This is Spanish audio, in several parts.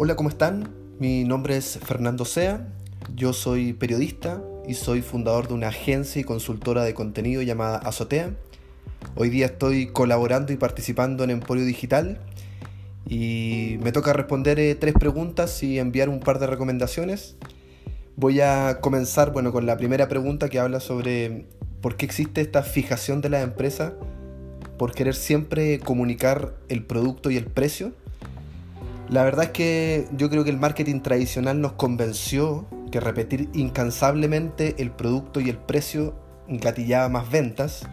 Hola, ¿cómo están? Mi nombre es Fernando Sea, yo soy periodista y soy fundador de una agencia y consultora de contenido llamada Azotea. Hoy día estoy colaborando y participando en Emporio Digital y me toca responder eh, tres preguntas y enviar un par de recomendaciones. Voy a comenzar bueno, con la primera pregunta que habla sobre por qué existe esta fijación de la empresa por querer siempre comunicar el producto y el precio. La verdad es que yo creo que el marketing tradicional nos convenció que repetir incansablemente el producto y el precio gatillaba más ventas.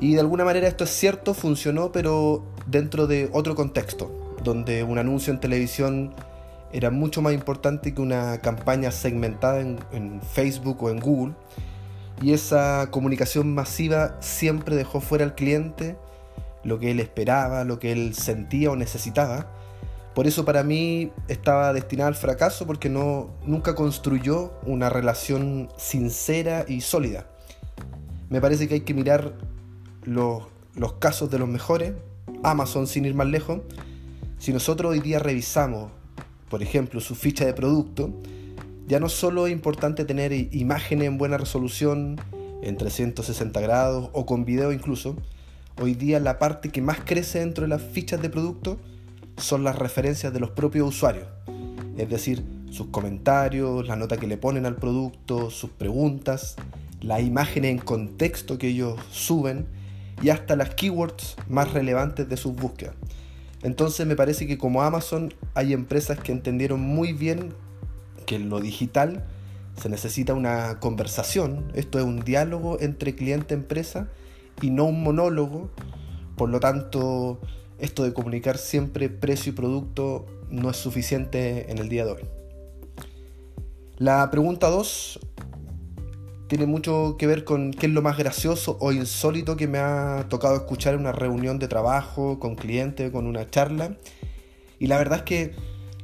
Y de alguna manera esto es cierto, funcionó, pero dentro de otro contexto, donde un anuncio en televisión era mucho más importante que una campaña segmentada en, en Facebook o en Google y esa comunicación masiva siempre dejó fuera al cliente lo que él esperaba, lo que él sentía o necesitaba. Por eso para mí estaba destinada al fracaso porque no, nunca construyó una relación sincera y sólida. Me parece que hay que mirar los, los casos de los mejores, Amazon sin ir más lejos. Si nosotros hoy día revisamos, por ejemplo, su ficha de producto, ya no solo es importante tener imágenes en buena resolución, en 360 grados o con video incluso, hoy día la parte que más crece dentro de las fichas de producto son las referencias de los propios usuarios. Es decir, sus comentarios, la nota que le ponen al producto, sus preguntas, las imágenes en contexto que ellos suben y hasta las keywords más relevantes de sus búsquedas. Entonces me parece que como Amazon hay empresas que entendieron muy bien que en lo digital se necesita una conversación, esto es un diálogo entre cliente y empresa y no un monólogo, por lo tanto esto de comunicar siempre precio y producto no es suficiente en el día de hoy. La pregunta 2 tiene mucho que ver con qué es lo más gracioso o insólito que me ha tocado escuchar en una reunión de trabajo, con cliente, con una charla. Y la verdad es que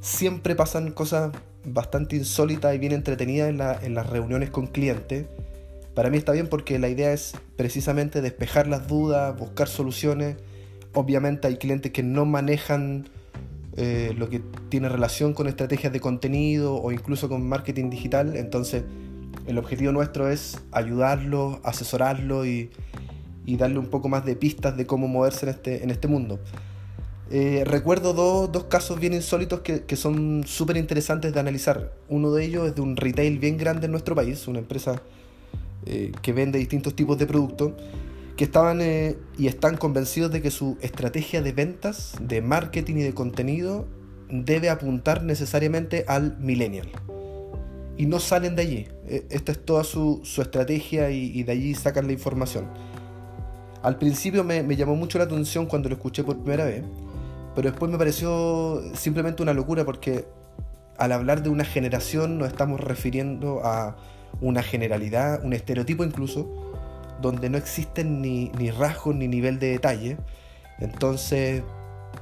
siempre pasan cosas bastante insólita y bien entretenida en, las reuniones con clientes. Para mí está bien porque la idea es precisamente despejar las dudas, buscar soluciones. Obviamente hay clientes que no manejan eh, lo que tiene relación con estrategias de contenido o incluso con marketing digital. Entonces el objetivo nuestro es ayudarlos, asesorarlos y, darle un poco más de pistas de cómo moverse en este, este mundo. Eh, recuerdo dos, casos bien insólitos que, son súper interesantes de analizar. Uno de ellos es de un retail bien grande en nuestro país, una empresa eh, que vende distintos tipos de productos, que estaban eh, y están convencidos de que su estrategia de ventas, de marketing y de contenido debe apuntar necesariamente al millennial. Y no salen de allí. Esta es toda su, estrategia y, de allí sacan la información. Al principio me, me llamó mucho la atención cuando lo escuché por primera vez pero después me pareció simplemente una locura porque al hablar de una generación nos estamos refiriendo a una generalidad, un estereotipo incluso, donde no existen ni, ni rasgos ni nivel de detalle. Entonces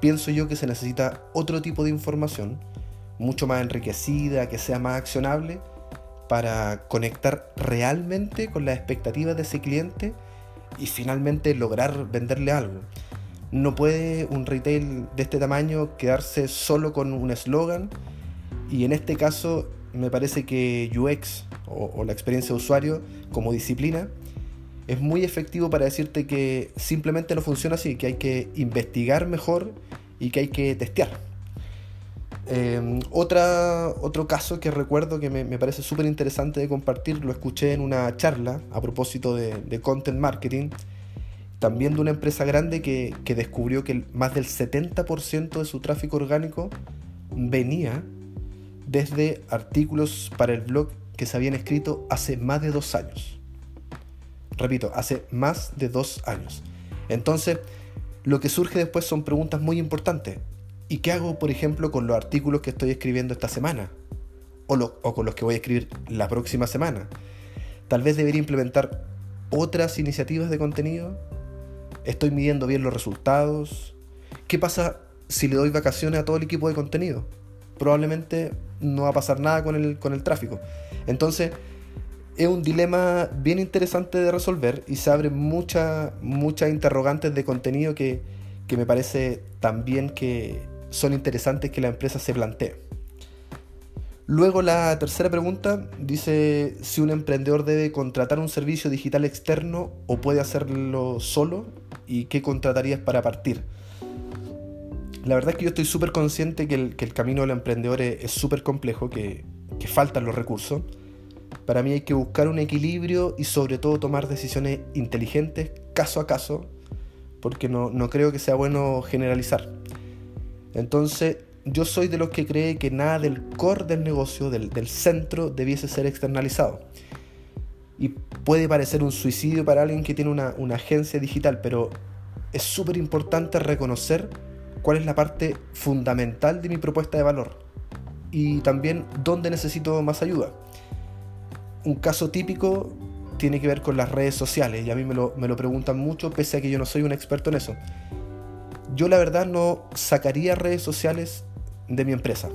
pienso yo que se necesita otro tipo de información, mucho más enriquecida, que sea más accionable, para conectar realmente con las expectativas de ese cliente y finalmente lograr venderle algo. No puede un retail de este tamaño quedarse solo con un eslogan y en este caso me parece que UX o, la experiencia de usuario como disciplina es muy efectivo para decirte que simplemente no funciona así, que hay que investigar mejor y que hay que testear. Em, otro caso que recuerdo que me, parece súper interesante de compartir, lo escuché en una charla a propósito de, de content marketing también de una empresa grande que, descubrió que más del 70% de su tráfico orgánico venía desde artículos para el blog que se habían escrito hace más de dos años. Repito, hace más de dos años. Entonces, lo que surge después son preguntas muy importantes. ¿Y qué hago, por ejemplo, con los artículos que estoy escribiendo esta semana? O, con los que voy a escribir la próxima semana. Tal vez debería implementar otras iniciativas de contenido ¿Estoy midiendo bien los resultados? ¿Qué pasa si le doy vacaciones a todo el equipo de contenido? Probablemente no va a pasar nada con el, con el tráfico. Entonces, es un dilema bien interesante de resolver y se abren muchas interrogantes de contenido que, me parece también que, son interesantes que la empresa se plantee. Luego la tercera pregunta dice si un emprendedor debe contratar un servicio digital externo o puede hacerlo solo y qué contratarías para partir. La verdad es que yo estoy súper consciente que el, camino del emprendedor es súper complejo, que, que faltan los recursos. Para mí hay que buscar un equilibrio y sobre todo tomar decisiones inteligentes caso a caso, porque no, no creo que sea bueno generalizar. Entonces, yo soy de los que cree que nada del core del negocio, del, centro, debiese ser externalizado. Y puede parecer un suicidio para alguien que tiene una, una agencia digital, pero es súper importante reconocer cuál es la parte fundamental de mi propuesta de valor y también dónde necesito más ayuda. Un caso típico tiene que ver con las redes sociales y a mí me lo, me lo preguntan mucho pese a que yo no soy un experto en eso. Yo la verdad no sacaría redes sociales de mi empresa,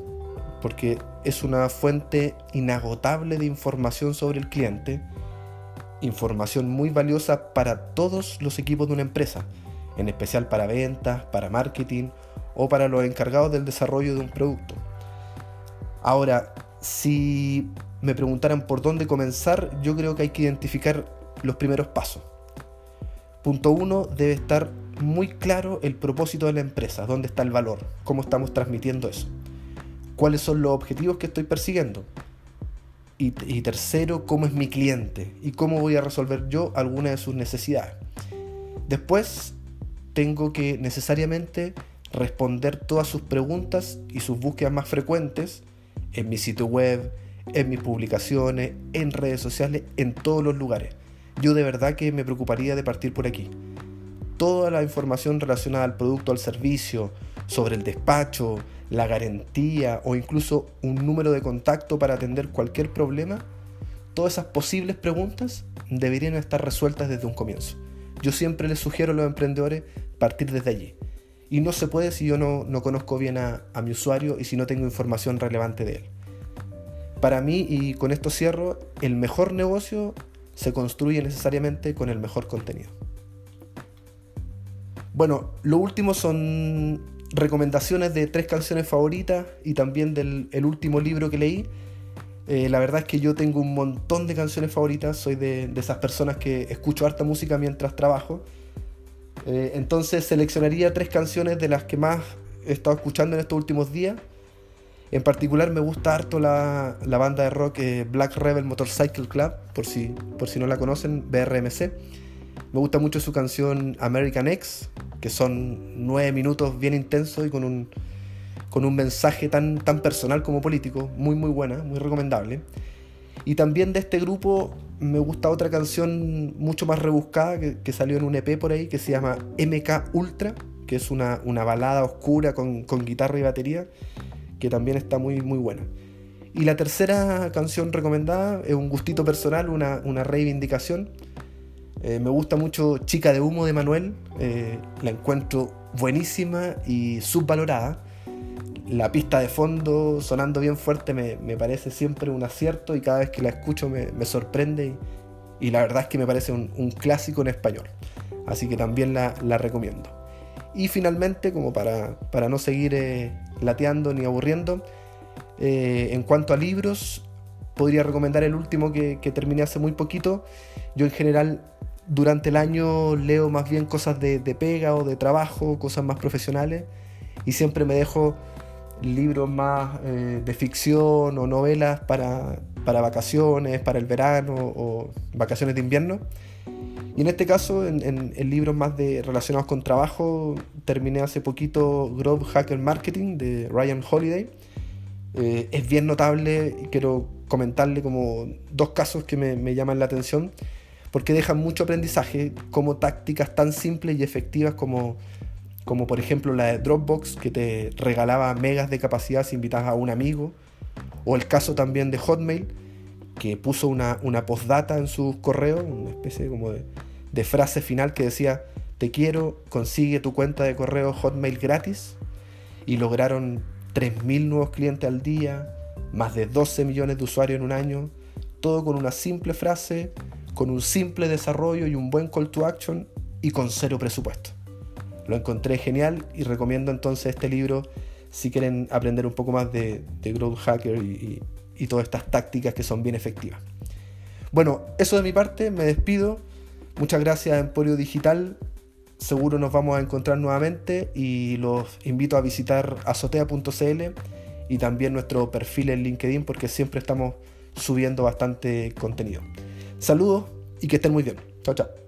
porque es una fuente inagotable de información sobre el cliente, información muy valiosa para todos los equipos de una empresa, en especial para ventas, para marketing o para los encargados del desarrollo de un producto. Ahora, si me preguntaran por dónde comenzar, yo creo que hay que identificar los primeros pasos. Punto uno, debe estar muy claro el propósito de la empresa, dónde está el valor, cómo estamos transmitiendo eso, cuáles son los objetivos que estoy persiguiendo. Y, tercero, cómo es mi cliente y cómo voy a resolver yo alguna de sus necesidades. Después, tengo que necesariamente responder todas sus preguntas y sus búsquedas más frecuentes en mi sitio web, en mis publicaciones, en redes sociales, en todos los lugares. Yo de verdad que me preocuparía de partir por aquí toda la información relacionada al producto, al servicio, sobre el despacho, la garantía o incluso un número de contacto para atender cualquier problema, todas esas posibles preguntas deberían estar resueltas desde un comienzo. Yo siempre les sugiero a los emprendedores partir desde allí. Y no se puede si yo no, conozco bien a, mi usuario y si no tengo información relevante de él. Para mí, y con esto cierro, el mejor negocio se construye necesariamente con el mejor contenido. Bueno, lo último son recomendaciones de tres canciones favoritas y también del último libro que leí. Eh, la verdad es que yo tengo un montón de canciones favoritas, soy de, esas personas que escucho harta música mientras trabajo. Eh, entonces seleccionaría tres canciones de las que más he estado escuchando en estos últimos días. En particular me gusta harto la, banda de rock eh, Black Rebel Motorcycle Club, por si, por si no la conocen, BRMC. Me gusta mucho su canción American X, que son nueve minutos bien intensos y con un, con un mensaje tan, tan personal como político, muy muy buena, muy recomendable. Y también de este grupo me gusta otra canción mucho más rebuscada que, salió en un EP por ahí que se llama MK Ultra, que es una, una balada oscura con, con, guitarra y batería, que también está muy muy buena. Y la tercera canción recomendada es un gustito personal, una, una reivindicación eh, me gusta mucho Chica de Humo de Manuel, eh, la encuentro buenísima y subvalorada. La pista de fondo sonando bien fuerte me, parece siempre un acierto y cada vez que la escucho me, sorprende y, la verdad es que me parece un, clásico en español. Así que también la, recomiendo. Y finalmente, como para, para no seguir eh, lateando ni aburriendo, en cuanto a libros, podría recomendar el último que, que, terminé hace muy poquito. Yo en general durante el año leo más bien cosas de, pega o de trabajo, cosas más profesionales, y siempre me dejo libros más eh, de ficción o novelas para, vacaciones, para el verano o vacaciones de invierno. Y en este caso, en, libros más de, relacionados con trabajo, terminé hace poquito Growth Hacker Marketing de Ryan Holiday. Eh, es bien notable y quiero comentarle como dos casos que me llaman la atención porque dejan mucho aprendizaje como tácticas tan simples y efectivas como, como por ejemplo la de Dropbox que te regalaba megas de capacidad si invitas a un amigo, o el caso también de Hotmail que puso una, una postdata en sus correos, una especie como de, de frase final que decía te quiero, consigue tu cuenta de correo Hotmail gratis y lograron 3.000 nuevos clientes al día, más de 12 millones de usuarios en un año, todo con una simple frase con un simple desarrollo y un buen call to action y con cero presupuesto. Lo encontré genial y recomiendo entonces este libro si quieren aprender un poco más de, Growth Hacker y, y todas estas tácticas que son bien efectivas. Bueno, eso de mi parte, me despido. Muchas gracias Emporio Digital. Seguro nos vamos a encontrar nuevamente y los invito a visitar azotea.cl y también nuestro perfil en LinkedIn porque siempre estamos subiendo bastante contenido. Saludos y que estén muy bien. Chao, chao.